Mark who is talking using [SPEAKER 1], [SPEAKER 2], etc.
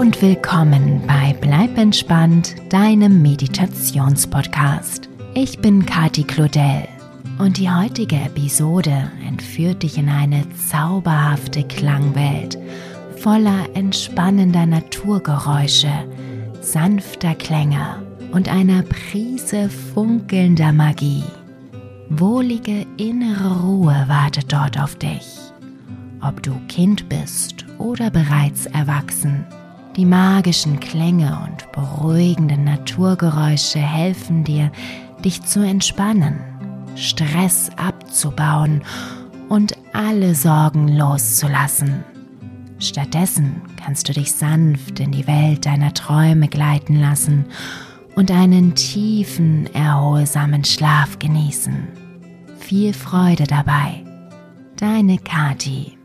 [SPEAKER 1] und willkommen bei Bleib entspannt, deinem Meditationspodcast. Ich bin Kati Claudel und die heutige Episode entführt dich in eine zauberhafte Klangwelt voller entspannender Naturgeräusche, sanfter Klänge und einer Prise funkelnder Magie. Wohlige innere Ruhe wartet dort auf dich. Ob du Kind bist oder bereits erwachsen, die magischen Klänge und beruhigenden Naturgeräusche helfen dir, dich zu entspannen, Stress abzubauen und alle Sorgen loszulassen. Stattdessen kannst du dich sanft in die Welt deiner Träume gleiten lassen und einen tiefen, erholsamen Schlaf genießen. Viel Freude dabei. Deine Kati.